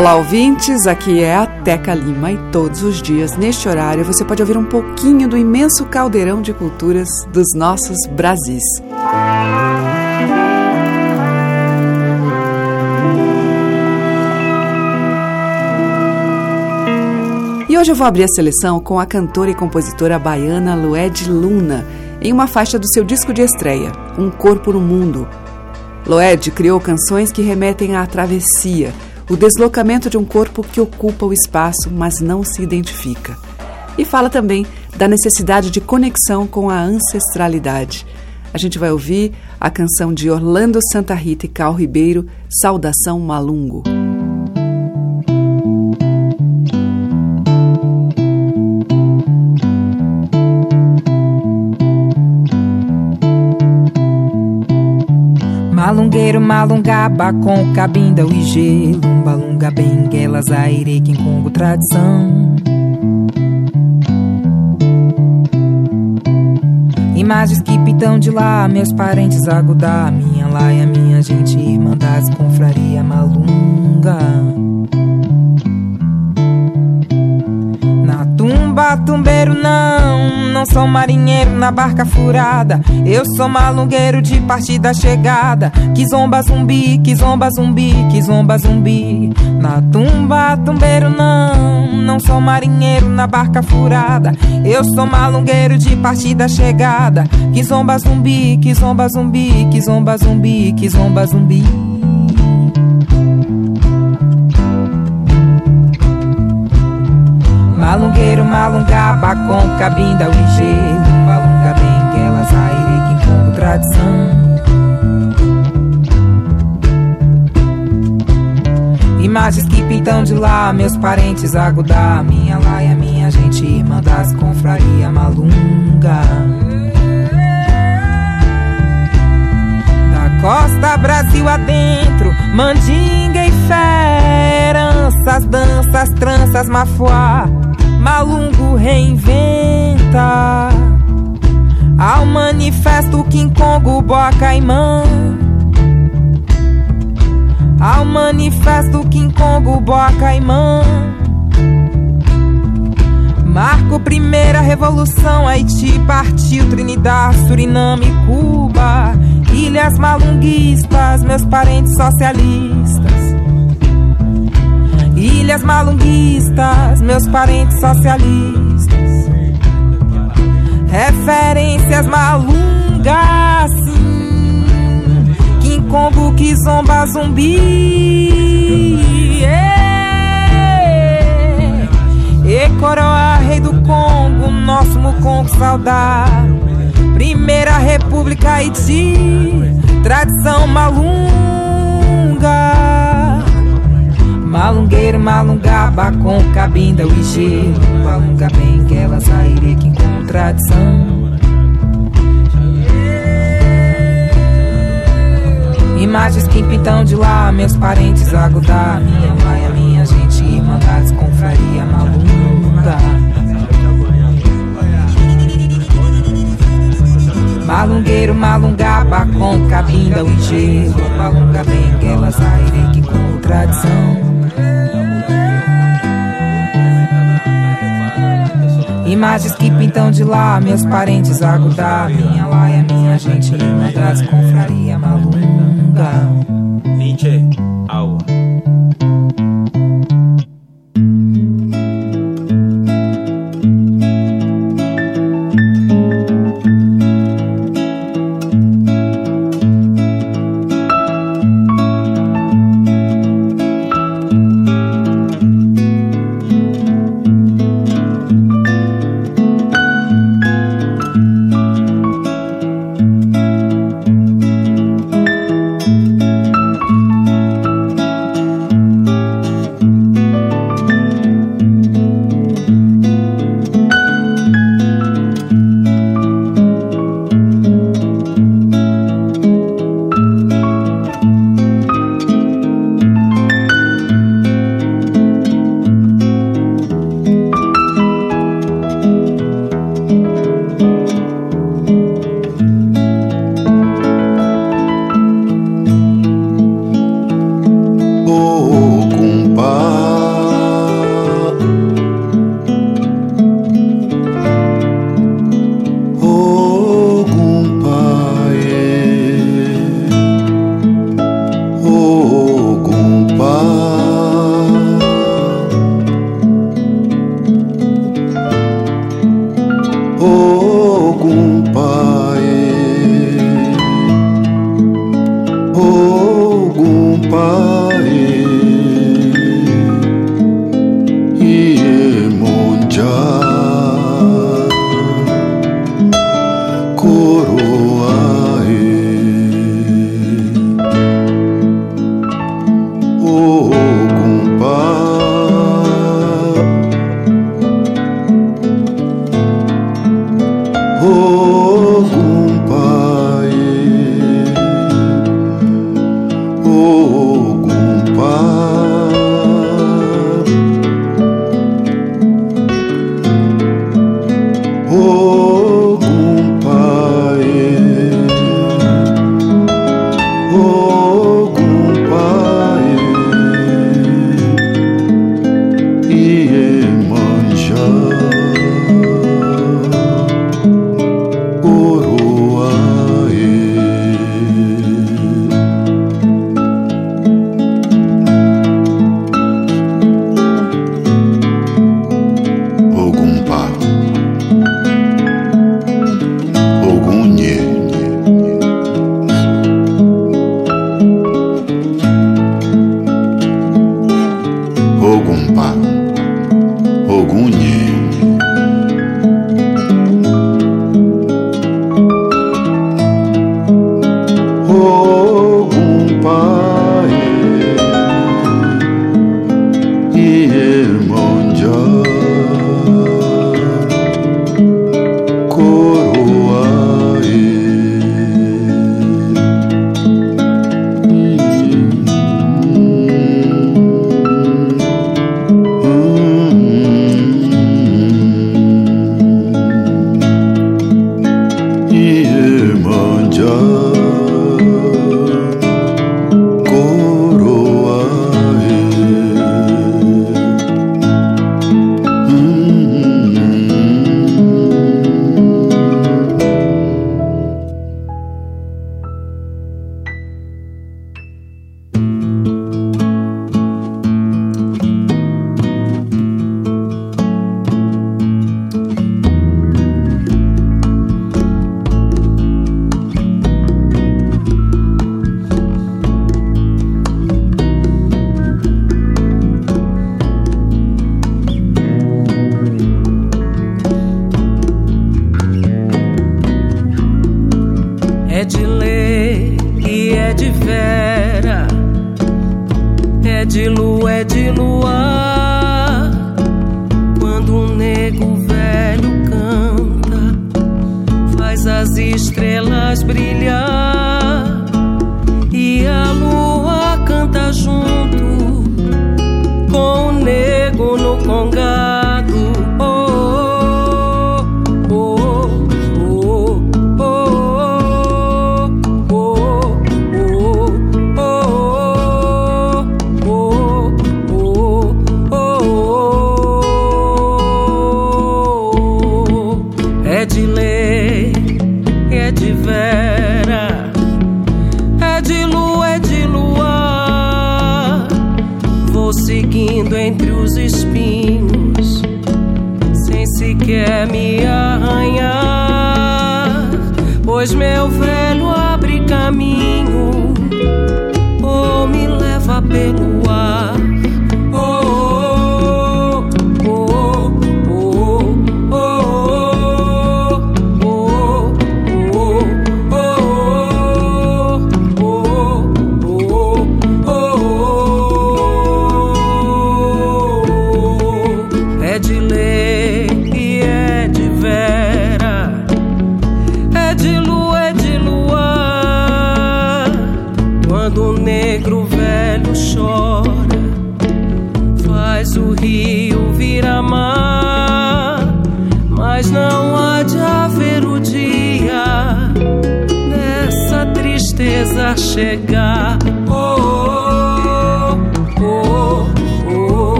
Olá, ouvintes. Aqui é a Teca Lima e todos os dias, neste horário, você pode ouvir um pouquinho do imenso caldeirão de culturas dos nossos Brasis. E hoje eu vou abrir a seleção com a cantora e compositora baiana Lued Luna, em uma faixa do seu disco de estreia, Um Corpo no Mundo. Loed criou canções que remetem à travessia, o deslocamento de um corpo que ocupa o espaço, mas não se identifica. E fala também da necessidade de conexão com a ancestralidade. A gente vai ouvir a canção de Orlando Santa Rita e Cal Ribeiro, Saudação Malungo. Malungueiro, malungaba com cabinda e gelo. Balunga, benguela, zaire, congo tradição. Imagens que pitam de lá, meus parentes agudar Minha laia, minha gente, irmandades, confraria malunga tumba, tumbeiro não, não sou marinheiro na barca furada. Eu sou malungueiro de partida chegada. Que zomba zumbi, que zomba zumbi, que zomba zumbi. Na tumba, tumbeiro não, não sou marinheiro na barca furada. Eu sou malungueiro de partida chegada. Que zomba zumbi, que zomba zumbi, que zomba zumbi, que zomba zumbi. Malungueiro, malungaba com cabinda, o engenho Malunga, benguela, zaire, quincongo, tradição. Imagens que pintam de lá, meus parentes agudar Minha laia, minha gente, irmã das confraria malunga. Da costa Brasil adentro, mandinga e fé danças, tranças, mafuá Malungo reinventa. Ao manifesto King Boa Caimã ao manifesto King Boa Caimã Marco primeira revolução Haiti partiu Trinidad, Suriname, Cuba. Ilhas malunguistas, meus parentes socialistas Ilhas malunguistas, meus parentes socialistas. Referências malungas, sim. King Kong, Kizomba, Zumbi. E Coroa, rei do Congo, nosso Mucongo saudar. Primeira República Haiti, tradição malunga. Malungueiro, malungaba com cabinda, o IG. Malunga bem que ela sairei que com tradição. Imagens que pintam de lá, meus parentes agudar. Minha mãe, a minha gente, irmandades, confraria malunga. Malungueiro, malungaba com cabinda, o IG. Malunga bem que ela sairei que com Imagens que pintam de lá, meus parentes agudar. Minha laia, minha gente, minha das confraria malunga.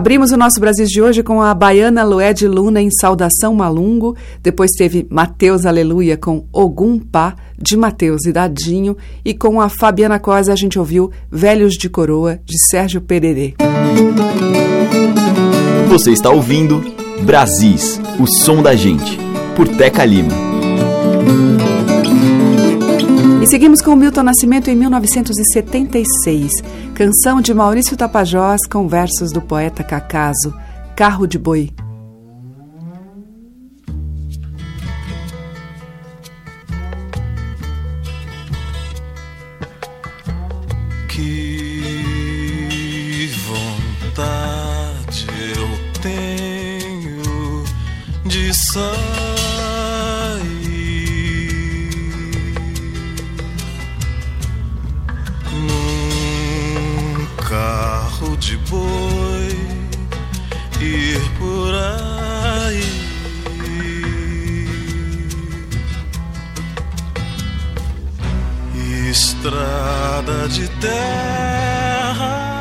Abrimos o nosso Brasil de hoje com a baiana Lued Luna em Saudação Malungo. Depois teve Mateus Aleluia com Ogum Pá, de Mateus e Dadinho. E com a Fabiana Cosa a gente ouviu Velhos de Coroa, de Sérgio Pererê. Você está ouvindo Brasis, o som da gente, por Teca Lima. Seguimos com Milton Nascimento em 1976, canção de Maurício Tapajós com versos do poeta Cacaso, Carro de Boi. Que vontade eu tenho de sair de boi ir por aí. Estrada de terra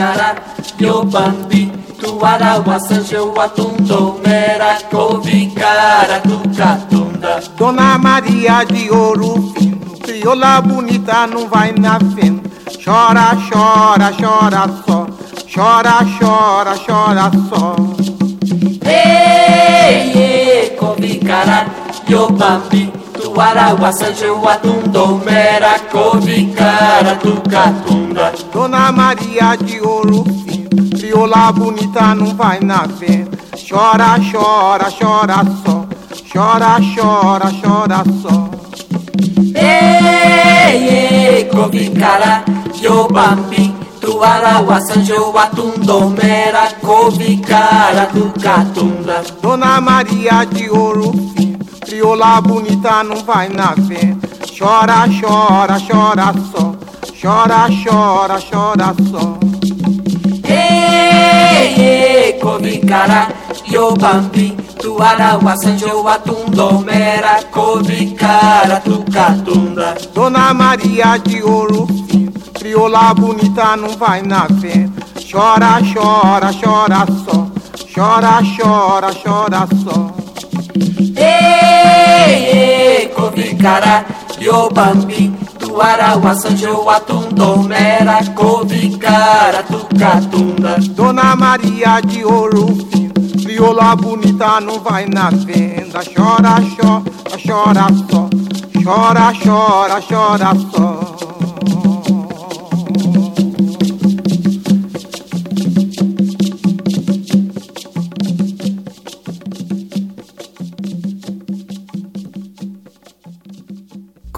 Covicara, Yobambi, Tuara, Wassanjo, Watundo, Mera, Covicara, Tucatunda. Dona Maria de Ouro Fino, crioula bonita, não vai na fenda. Chora, chora, chora só, chora, chora, chora só. Ei, ei, Covicara, Yobambi, Tuara, Wassanjo, Watundo, Mera, Covicara, Tucatunda. Dona Maria de Ouro Fino, crioula bonita, não vai na fenda. Chora, chora, chora só, chora, chora, chora só. Ei, ei, Covicara, Yobambi, Tuara, Wassanjo, Watundo, Mera, Covicara, Tucatunda. Dona Maria de Ouro Fino, crioula bonita, não vai na fenda. Chora, chora, chora só, chora, chora, chora só. Ei, ei, Covicara, Yobambi, Tuara, Wassanjo, Watundo, Mera, Covicara, Tucatunda. Dona Maria de Ouro Fino, crioula bonita, não vai na fenda. Chora, chora, chora só, chora, chora, chora só. Ei, ei, Covicara, Yobambi, Tuara, Wassanjo, Watundo, Mera, Covicara, Tucatunda. Dona Maria de Ouro crioula bonita, não vai na venda. Chora, chora, chora só, chora, chora, chora só.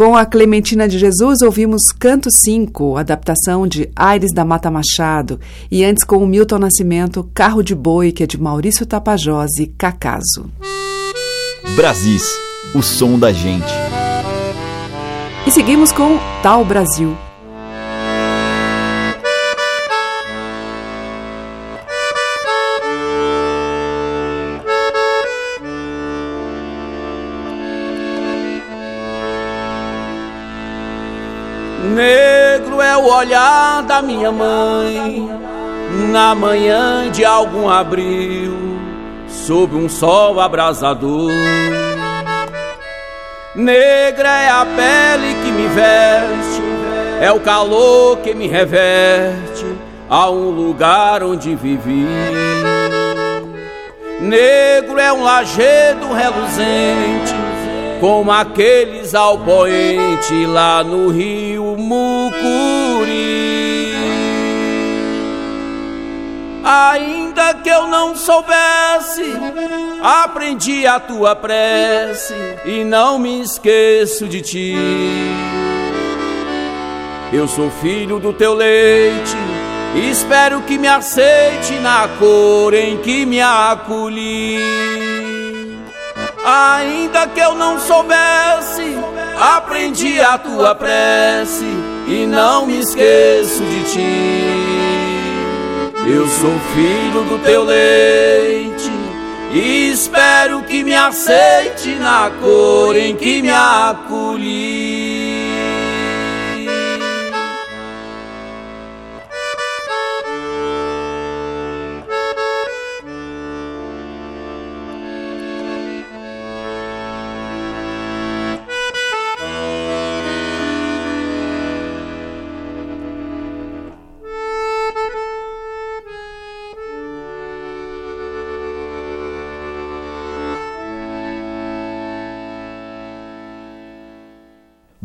Com a Clementina de Jesus, ouvimos Canto 5, adaptação de Aires da Mata Machado, e antes com o Milton Nascimento, Carro de Boi, que é de Maurício Tapajós e Cacaso. Brasis, o som da gente. E seguimos com Tal Brasil. Olhar da minha mãe na manhã de algum abril, sob um sol abrasador. Negra é a pele que me veste, é o calor que me reverte a um lugar onde vivi. Negro é um lajedo reluzente, como aqueles ao poente lá no rio Mucuri. Ainda que eu não soubesse, aprendi a tua prece e não me esqueço de ti. Eu sou filho do teu leite, espero que me aceite na cor em que me acolhi. Ainda que eu não soubesse, aprendi a tua prece e não me esqueço de ti. Eu sou filho do teu leite e espero que me aceite na cor em que me acolhi.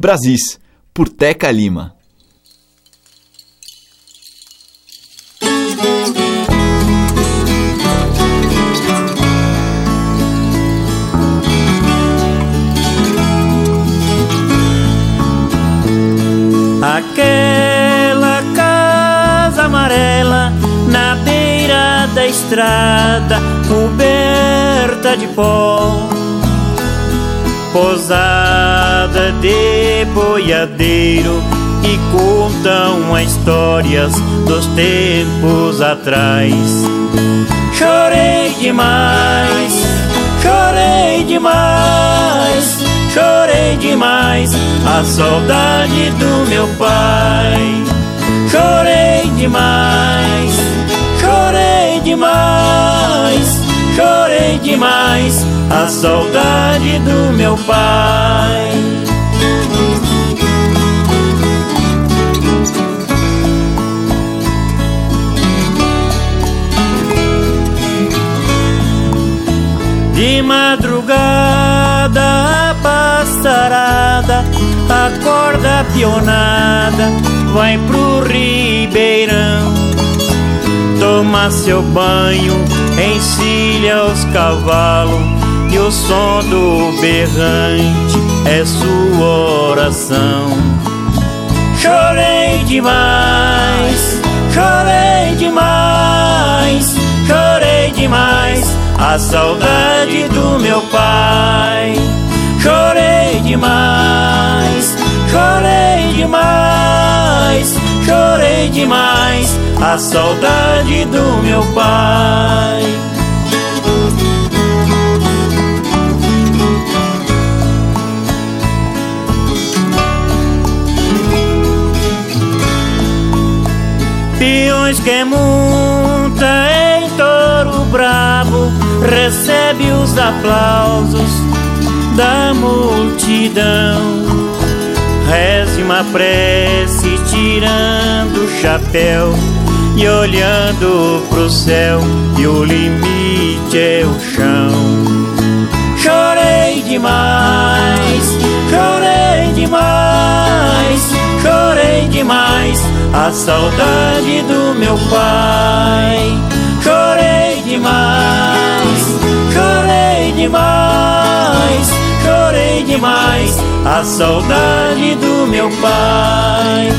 Brasis, por Teca Lima. Aquela casa amarela na beira da estrada, coberta de pó. Posada de boiadeiro e contam histórias dos tempos atrás. Chorei demais, chorei demais, chorei demais a saudade do meu pai. Chorei demais, chorei demais, chorei demais a saudade do meu pai. Madrugada a passarada acorda pionada vai pro ribeirão. Toma seu banho, encilha os cavalos E o som do berrante é sua oração. Chorei demais, chorei demais, chorei demais a saudade do meu pai. Chorei demais, chorei demais, chorei demais, a saudade do meu pai. Peões que monta em touro bravo recebe os aplausos da multidão. Reze uma prece tirando o chapéu e olhando pro céu, e o limite é o chão. Chorei demais, chorei demais, chorei demais a saudade do meu pai. Chorei demais, demais, chorei demais a saudade do meu pai.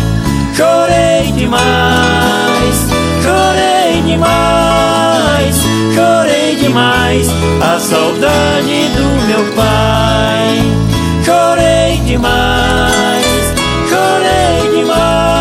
Chorei demais, chorei demais, chorei demais a saudade do meu pai. Chorei demais, chorei demais,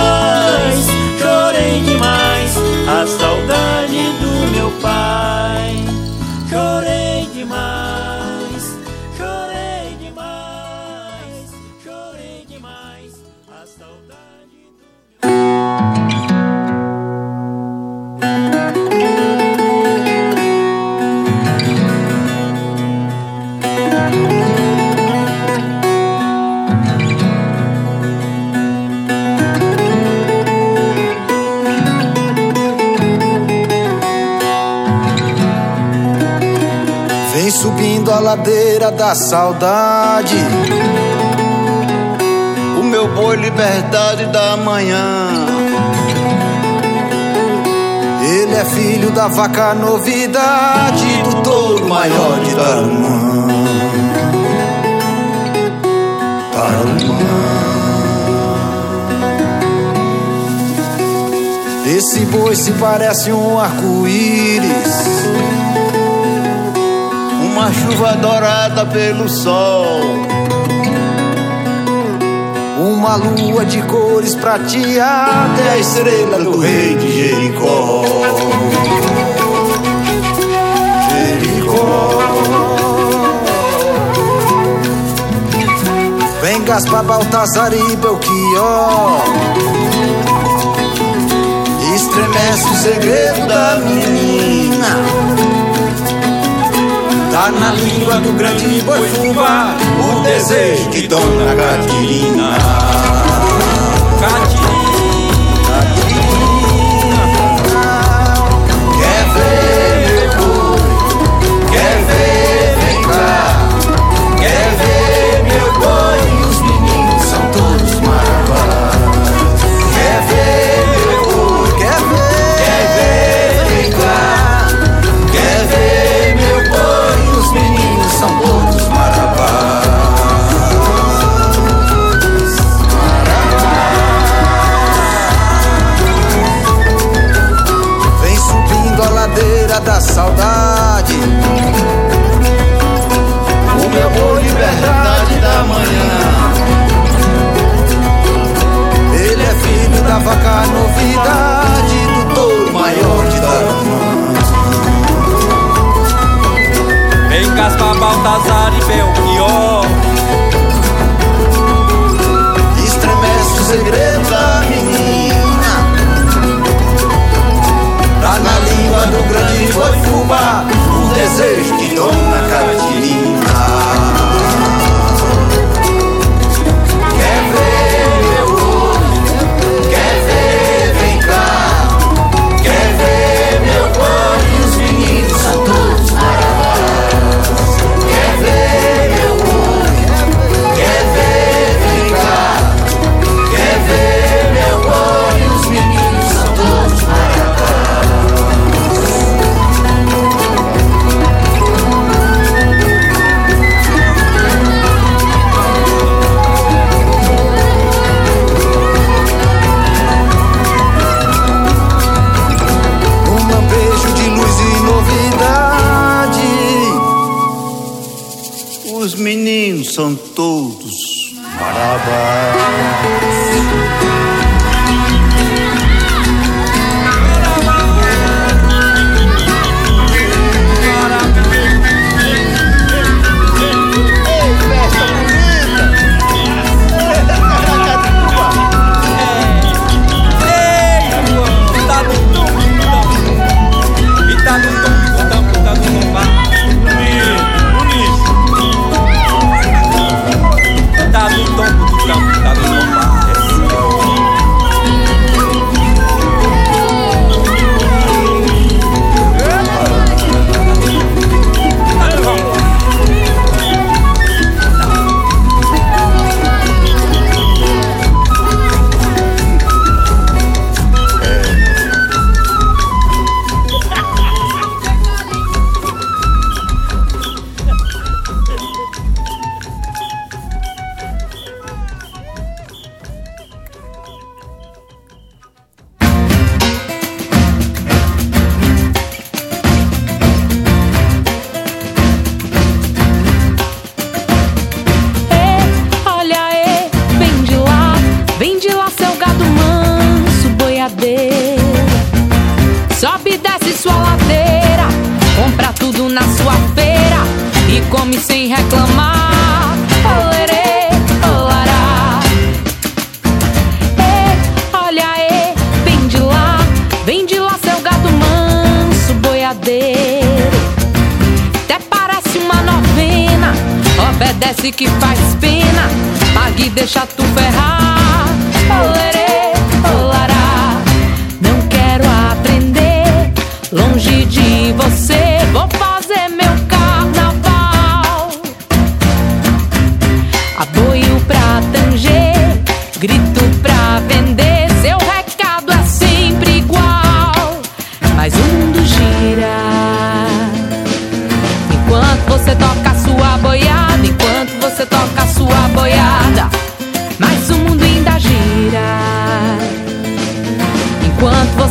Vem subindo a ladeira da saudade. O meu boi liberdade da manhã. Ele é filho da vaca novidade, do touro maior de Tarumã. Tarumã. Esse boi se parece um arco-íris uma chuva dourada pelo sol. Uma lua de cores prateada é a estrela do rei de Jericó. Jericó. Vem Gaspar, Baltazar e Belchior. Estremece o segredo da menina. Tá na língua do grande boi fubá O desejo de Dona Catirina. Quer saudade.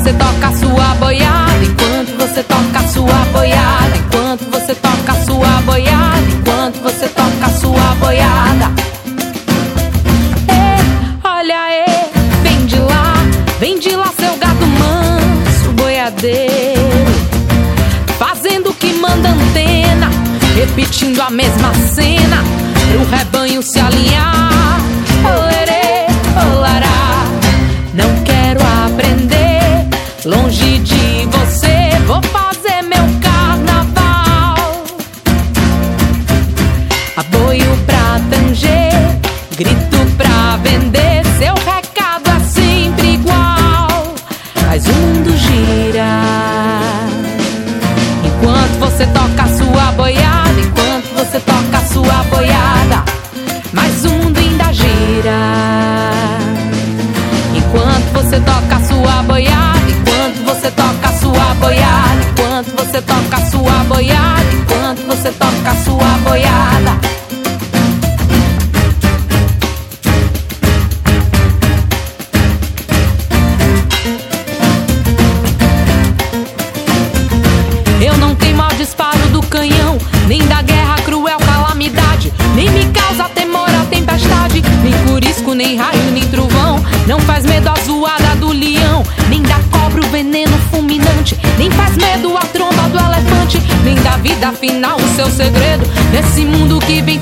você toca sua boiada, enquanto você toca sua boiada, enquanto você toca sua boiada, enquanto você toca sua boiada. E, olha e, vem de lá, vem de lá seu gato manso boiadeiro, fazendo o que manda antena, repetindo a mesma cena, pro rebanho se alinhar. boiada, enquanto você toca a sua boiada, enquanto você toca a sua boiada. Esse mundo que vem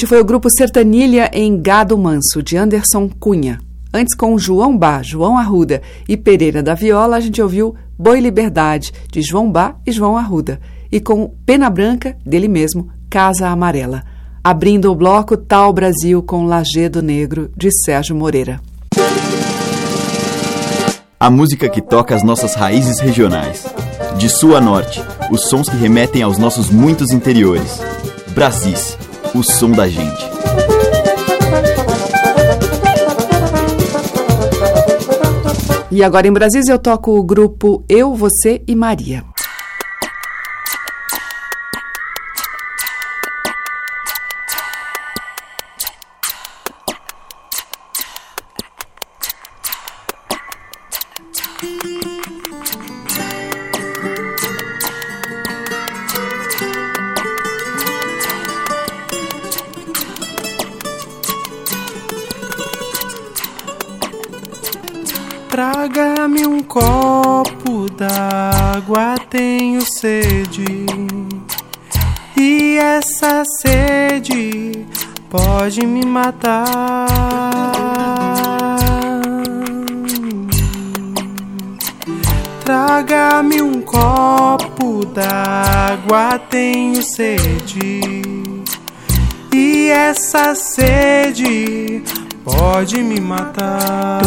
Este foi o grupo Sertanilha em Gado Manso, de Anderson Cunha. Antes, com João Bá, João Arruda e Pereira da Viola, a gente ouviu Boi Liberdade, de João Bá e João Arruda. E com Pena Branca, dele mesmo, Casa Amarela. Abrindo o bloco Tal Brasil com Lagedo Negro, de Sérgio Moreira. A música que toca as nossas raízes regionais. De sul a norte, os sons que remetem aos nossos muitos interiores. Brasis, o som da gente. E agora em Brasília eu toco o grupo Eu, Você e Maria. Copo d'água, tenho sede. E essa sede pode me matar. Traga-me um copo d'água, tenho sede. E essa sede pode me matar.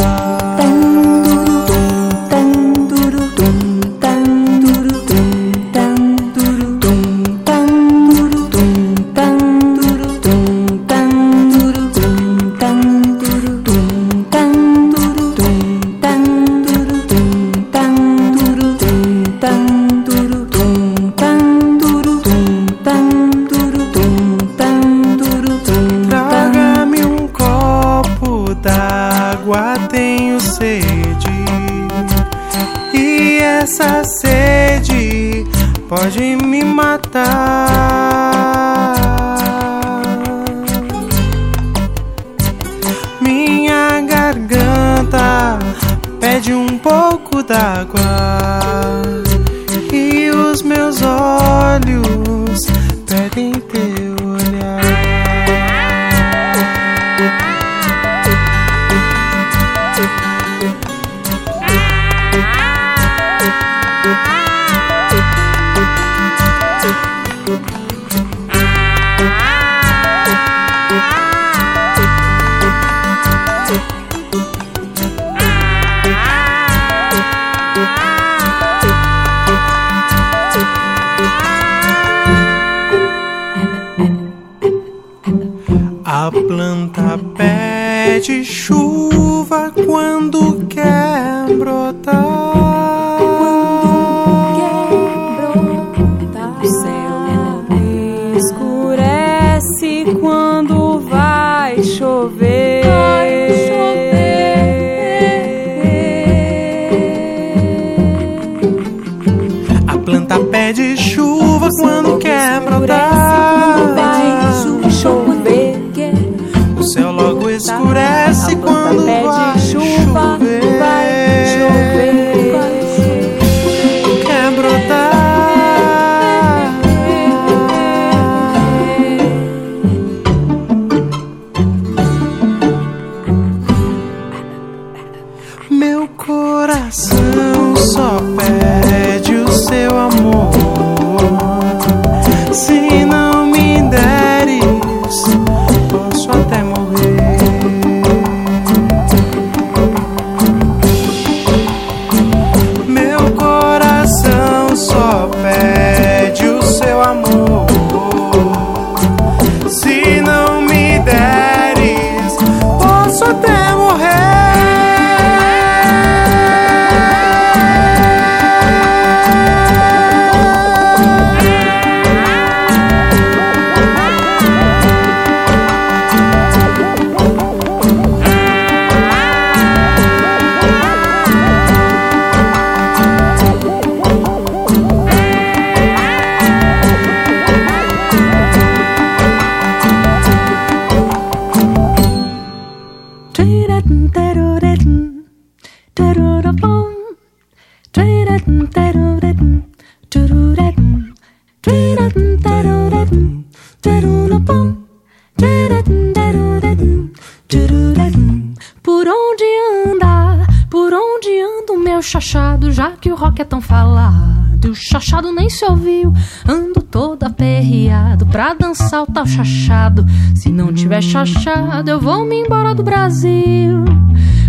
Nem se ouviu, ando todo aperreado pra dançar o tal chachado. Se não tiver chachado, eu vou me embora do Brasil.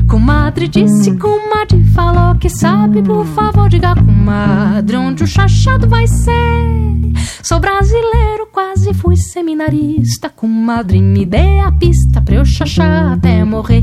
Comadre disse, comadre falou que sabe, por favor diga comadre onde o chachado vai ser. Sou brasileiro, quase fui seminarista, comadre me dê a pista pra eu chachar até morrer.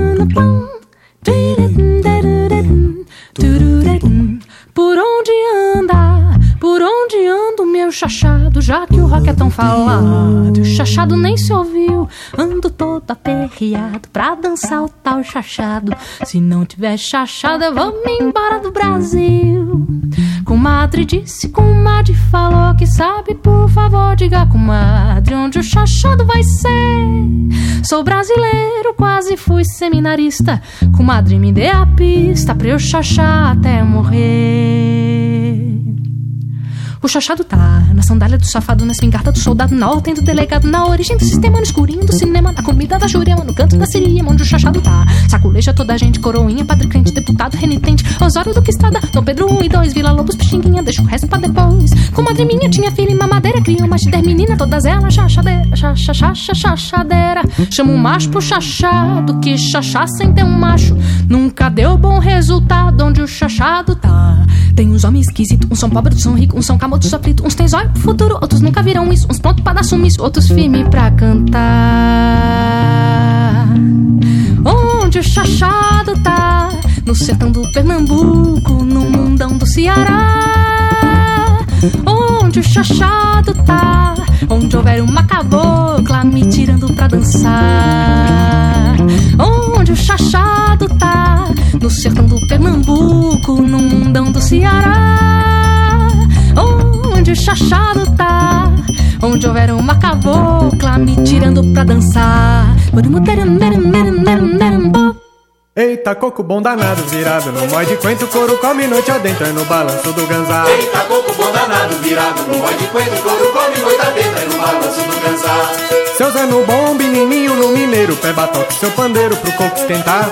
o chachado, já que o rock é tão falado, o chachado nem se ouviu. Ando todo aperreado pra dançar o tal chachado. Se não tiver chachado, eu vou me embora do Brasil. Comadre disse, comadre falou que sabe, por favor, diga comadre onde o chachado vai ser. Sou brasileiro, quase fui seminarista. Comadre, me dê a pista pra eu chachar até morrer. O chachado tá na sandália do safado, na espingarda do soldado, na ordem do delegado, na origem do sistema, no escurinho do cinema, na comida da jurema, no canto da siria, onde o chachado tá. Saculeja toda a gente, coroinha, padre crente, deputado, renitente, Osório do que estrada, Dom Pedro 1 e 2, Vila Lobos, Pixinguinha, deixa o resto pra depois. Comadre minha tinha filha e mamadeira, criou mais de 10 meninas, todas elas chachadeira, chacha, chacha, chachadeira. Chama um macho pro chachado, que chachá sem ter um macho, nunca deu bom resultado onde o chachado tá. Tem uns homens esquisitos, uns são pobres, outros são ricos, uns são camotos sofridos, uns têm zóio pro futuro, outros nunca viram isso, uns prontos pra dar sumiço, outros firmes pra cantar. Onde o chachado tá? No sertão do Pernambuco, no mundão do Ceará. Onde o chachado tá? Onde houver uma cabocla me tirando pra dançar. Onde o chachado tá? No sertão do Pernambuco, no mundão do Ceará. Onde o chachado tá? Onde houver uma cabocla me tirando pra dançar. Eita, coco bom danado, virado no mói de quento, couro come noite adentro no balanço do ganzá. Eita, coco bom danado, virado no mói de quento, couro come noite adentro no balanço do ganzá. Seu Zé no bom, menininho no mineiro, pé batoque seu pandeiro pro coco esquentar.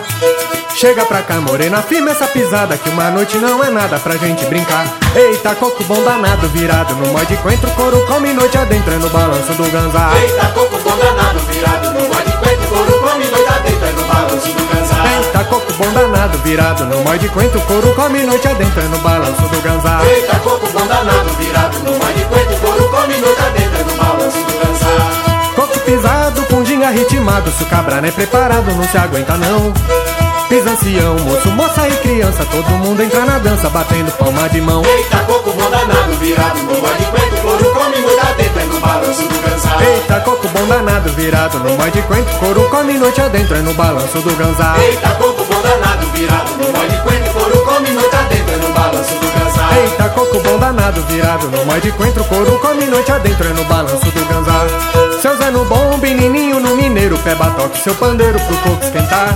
Chega pra cá, morena, firme essa pisada, que uma noite não é nada pra gente brincar. Eita, coco bom danado, virado no de quento, couro come noite adentro no balanço do ganzá. Eita, coco bom danado, virado no de quento, couro come noite adentro no balanço do ganzá. Eita, coco bom danado, virado no de quento, couro come noite adentro no balanço do ganzá. Eita, coco bom danado, virado no de quento, couro come noite adentro no balanço do ganzá. Coco pisado, ginga ritmado, se o cabra não é preparado, não se aguenta não. Pisa ancião, moço, moça e criança, todo mundo entra na dança, batendo palma de mão. Eita, coco bom danado, virado no mói de quento, couro come noite adentro, é no balanço do ganzá. Eita, coco bom danado, virado no mod quente, couro come noite adentro, é no balanço do ganzá. Eita, coco bom danado, virado no mod quente, couro come noite adentro, é no balanço do ganzá. Eita, coco bom danado, virado no mod quente, couro come noite adentro, é no balanço do ganzá. Seu Zé no bom, menininho no mineiro, pé batoque, seu pandeiro pro coco esquentar.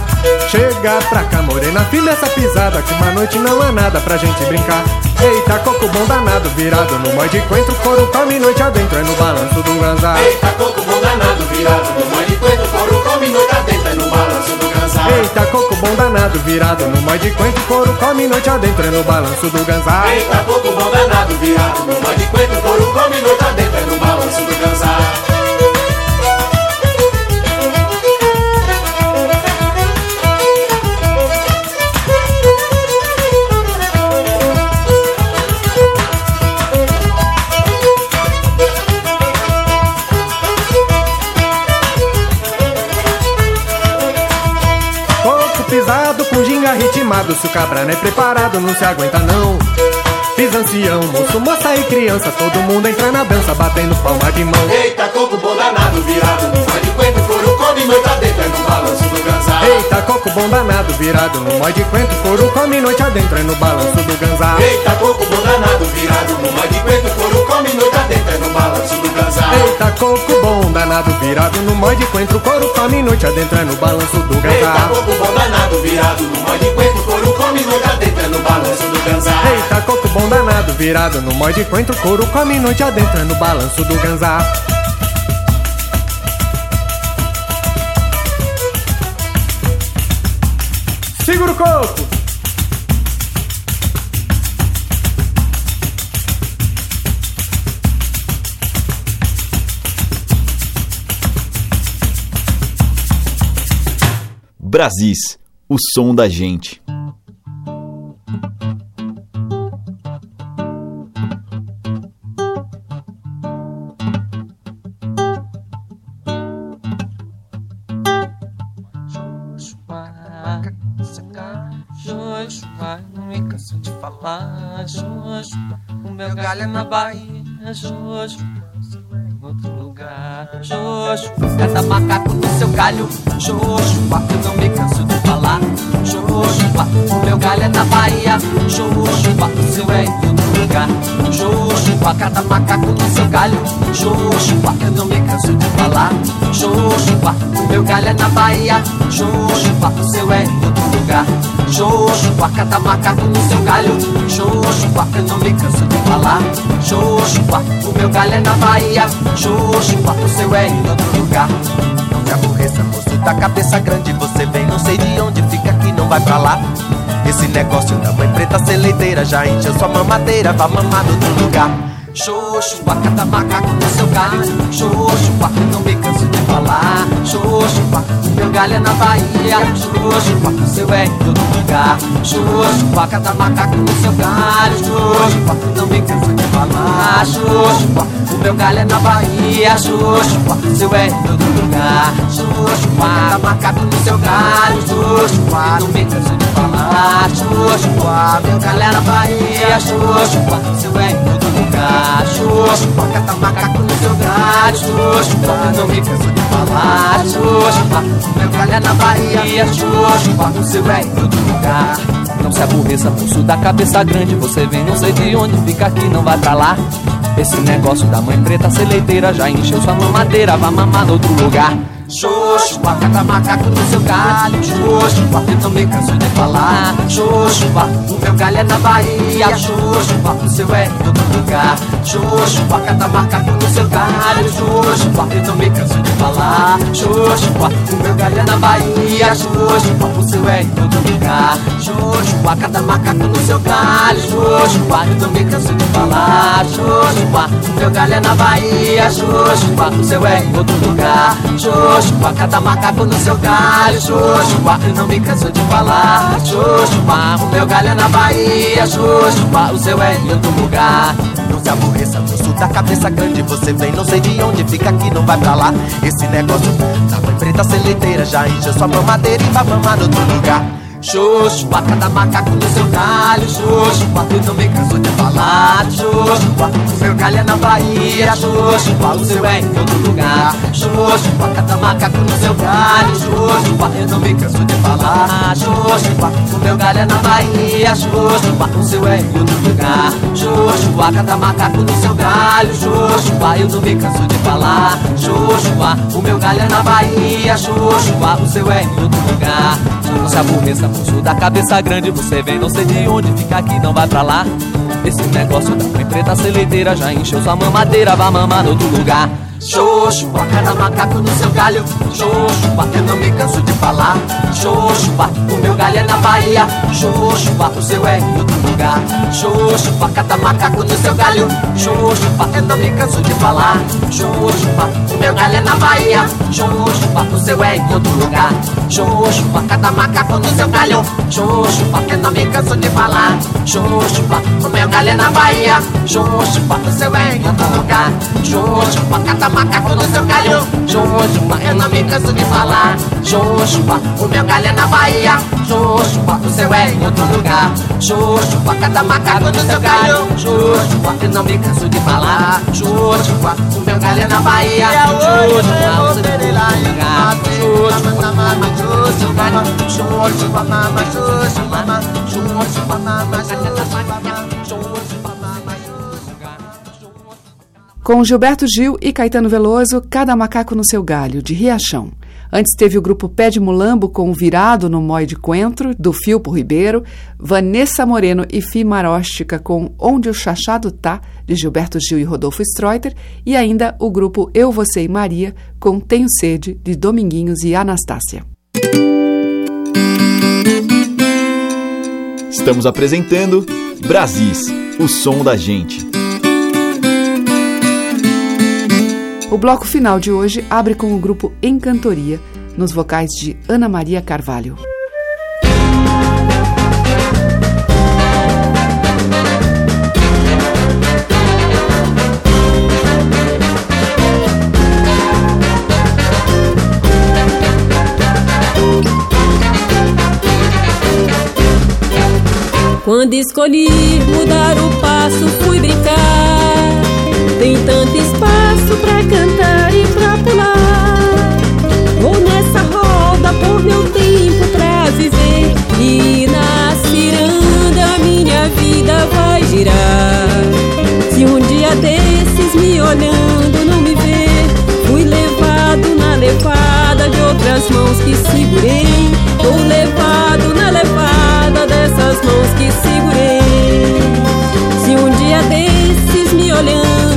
Chega pra cá, morena, firme essa pisada, que uma noite não é nada pra gente brincar. Eita, coco bom danado, virado no mod quente, couro come noite adentro, é no balanço do ganzá. Eita, coco bom danado, virado no mod quente, couro come noite adentro, é no balanço do ganzá. Eita, coco bom danado, virado no mod quente, couro come noite adentro, é no balanço do ganzá. Eita, coco bom danado, virado no mod quente, couro come noite adentro, é no balanço do ganzá. Se o cabra não é preparado, não se aguenta não. Fiz ancião, moço, moça e criança, todo mundo entra na dança, batendo palma de mão. Eita, coco bom danado, virado no mod quente, couro come noite adentro, é no balanço do ganzá. Eita, coco bom danado, virado no mod quente, couro come noite adentro, é no balanço do ganzá. No mod quente, couro come noite adentro, é no balanço do Eita, ganzá. coco bom danado, virado no mod quente, couro come noite adentro, é no balanço do ganzá. Eita, coco bom danado, virado no mod quente, couro come noite adentro, é no balanço do ganzá. Segura o coco! Brasis, o som da gente. Joshua, não me canso de falar. Joshua, o meu galho é na Bahia. Joshua, Joshua, cada macaco no seu galho. Joshua, eu não me canso de falar. Joshua, o meu galho é na Bahia. Joshua, o seu é em outro lugar. Joshua, cada macaco no seu galho. Joshua, eu não me canso de falar. Joshua, o meu galho é na Bahia. Joshua, o seu é em lugar. Joshua, cada macaco no seu galho. Eu não me canso de falar. Joshua, o meu galho é na Bahia. Joshua, o seu é em outro lugar. Não se aborreça, moço da cabeça grande. Você vem, não sei de onde fica aqui, não vai pra lá. Esse negócio da mãe preta ser leiteira já encheu sua mamadeira, vá mamar no outro lugar. Joshua, cada macaco no seu galho. Eu não me canso de falar. Joshua, meu galho é na Bahia. O seu é em outro lugar. Joshua, cada macaco no seu galho. Eu não me canso de falar. Joshua, o meu galho é na Bahia. O seu é em outro lugar. Joshua, cada macaco no seu galho. Eu não me canso de falar. Joshua, meu galho é na Bahia. O seu é em outro lugar. Joshua, cada macaco no seu. Joshua, eu não me canso de falar. Joshua, meu galho é na Bahia. Joshua, o seu é em outro lugar. Não se aborreça, pulso da cabeça grande. Você vem, não sei de onde fica aqui, não vai pra lá. Esse negócio da mãe preta ser leiteira já encheu sua mamadeira, vá mamar no outro lugar. Joshua, cada macaco no seu galho. Joshua, eu me canso de falar. Joshua, o meu galho é na Bahia. Joshua, o seu é em outro lugar. Joshua, cada macaco no seu galho. Joshua, eu me canso de falar. Joshua, o meu galho é na Bahia. Joshua, o seu é em outro lugar. Joshua, cada macaco no seu galho. Joshua, eu me canso de falar. Joshua, o meu galho é na Bahia. Joshua, o seu é em outro lugar. Joshua, cada macaco no seu galho. Eu não me canso de falar. Joshua, o meu galho é na Bahia. Joshua, o seu é em outro lugar. Não se aborreça, moço da cabeça grande. Você vem, não sei de onde fica aqui, não vai pra lá. Esse negócio da mãe preta ser leiteira já encheu sua mamadeira e vai mamar no outro lugar. Xoxo, a cada macaco no seu galho, xoxo, não me canso de falar, xoxo, o seu galho é na Bahia, xoxo, o seu é em outro lugar, xoxo, a cada macaco no seu galho, xoxo, eu não me canso de falar, xoxo, o meu galho é na Bahia, xoxo, o seu é em outro lugar, xoxo, a cada macaco no seu galho, xoxo, eu não me canso de falar, xoxo, o meu galho é na Bahia, xoxo, o seu é em outro lugar, não se moço da cabeça grande Você vem não sei de onde, fica aqui, não vai pra lá. Esse negócio da mãe preta seleiteira Já encheu sua mamadeira, vá mamar no outro lugar Xoxupa, cada macaco no seu galho Xoxupa, eu não me canso de falar Xoxupa, o meu galho é na Bahia Xoxupa, o seu é em outro lugar Xoxupa, cada macaco no seu galho Xoxupa, eu não me canso de falar Xoxupa, o meu galho é na Bahia Xoxupa, o seu é em outro lugar Xoxupa, cada macaco no seu galho Xoxupa, eu não me canso de falar Xoxupa, o meu galho é na Bahia Xoxupa, o seu é em outro lugar Xoxupa, cada macaco no seu galho Jojuba, eu não me canso de falar Jojuba, o meu galho é na Bahia Jojuba, o seu é em outro lugar Jojuba, cada macaco no seu galho Jojuba, eu não me canso de falar Jojuba, o meu galho é na Bahia Jojuba, o seu é em outro lugar Jojuba, mama, Jojuba, Jojuba, mama, Jojuba, Jojuba, mama, Jojuba, Com Gilberto Gil e Caetano Veloso, Cada Macaco no Seu Galho, de Riachão. Antes teve o grupo Pé de Mulambo com Virado no Mói de Coentro, do Filpo Ribeiro, Vanessa Moreno e Fi Maróstica com Onde o Chachado Tá, de Gilberto Gil e Rodolfo Streuter, e ainda o grupo Eu, Você e Maria com Tenho Sede, de Dominguinhos e Anastácia. Estamos apresentando Brasis, o som da gente. O bloco final de hoje abre com o grupo Encantoria, nos vocais de Ana Maria Carvalho. Quando escolhi mudar o passo, fui brincar. Tem tanto espaço pra cantar e pra pular. Vou nessa roda por meu tempo pra viver. E na ciranda minha vida vai girar. Se um dia desses me olhando não me ver, fui levado na levada de outras mãos que segurei. Tô levado na levada dessas mãos que segurei. Se um dia desses me olhando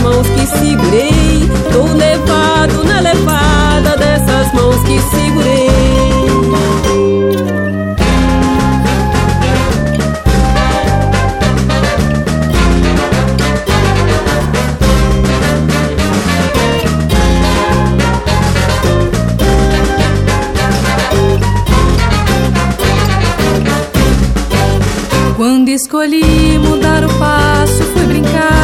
mãos que segurei. Tô levado na levada dessas mãos que segurei. Quando escolhi mudar o passo, fui brincar.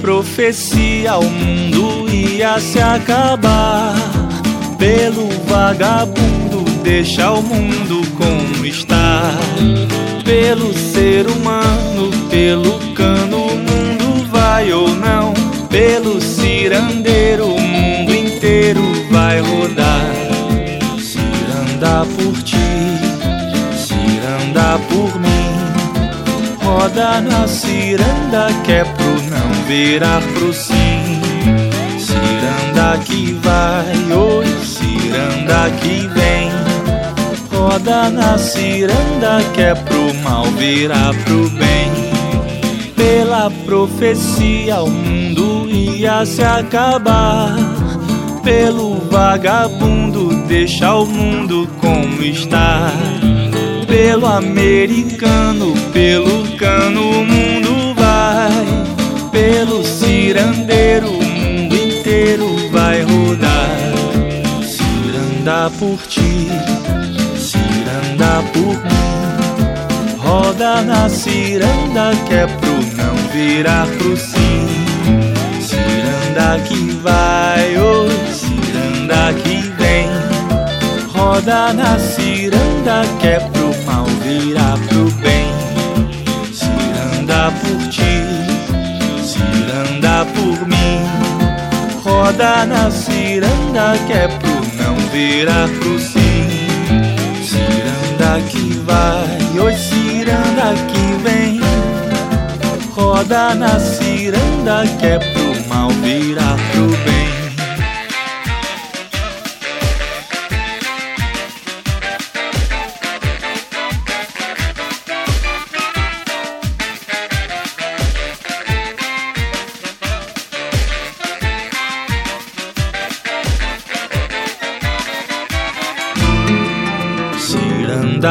Profecia, o mundo ia se acabar. Pelo vagabundo, deixa o mundo como está. Pelo ser humano, pelo cano, o mundo vai ou não. Pelo cirandeiro, o mundo inteiro vai rodar. Ciranda por ti, ciranda por mim. Roda na ciranda que é pro virar pro sim. Ciranda que vai, oi, ciranda que vem. Roda na ciranda que é pro mal virar pro bem. Pela profecia o mundo ia se acabar. Pelo vagabundo deixa o mundo como está. Pelo americano, pelo cano o mundo. Pelo cirandeiro o mundo inteiro vai rodar. Ciranda por ti, ciranda por mim. Roda na ciranda que é pro não virar pro sim. Ciranda que vai, oi, ciranda que vem. Roda na ciranda que é pro mal virar pro bem. Ciranda por ti, por mim. Roda na ciranda que é pro não virar pro sim. Ciranda que vai, oi ciranda que vem. Roda na ciranda que é pro mal virar pro bem.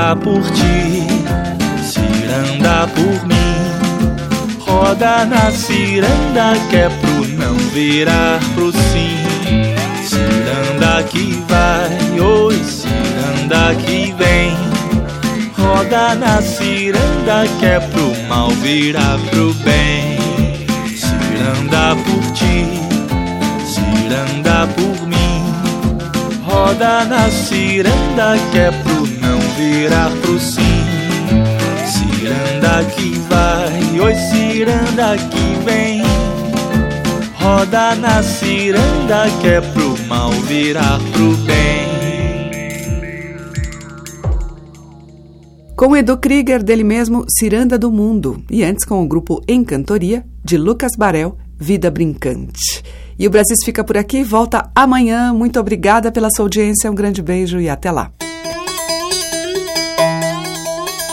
Ciranda por ti, ciranda por mim. Roda na ciranda que é pro não virar pro sim. Ciranda que vai, oi, ciranda que vem. Roda na ciranda que é pro mal virar pro bem. Ciranda por ti, ciranda por mim. Roda na ciranda que é pro virar pro sim. Ciranda que vai, oi ciranda que vem. Roda na ciranda que é pro mal virar pro bem. Com Edu Krieger, dele mesmo, Ciranda do Mundo. E antes com o grupo Encantoria, de Lucas Barel, Vida Brincante. E o Brasil fica por aqui, volta amanhã. Muito obrigada pela sua audiência, um grande beijo e até lá.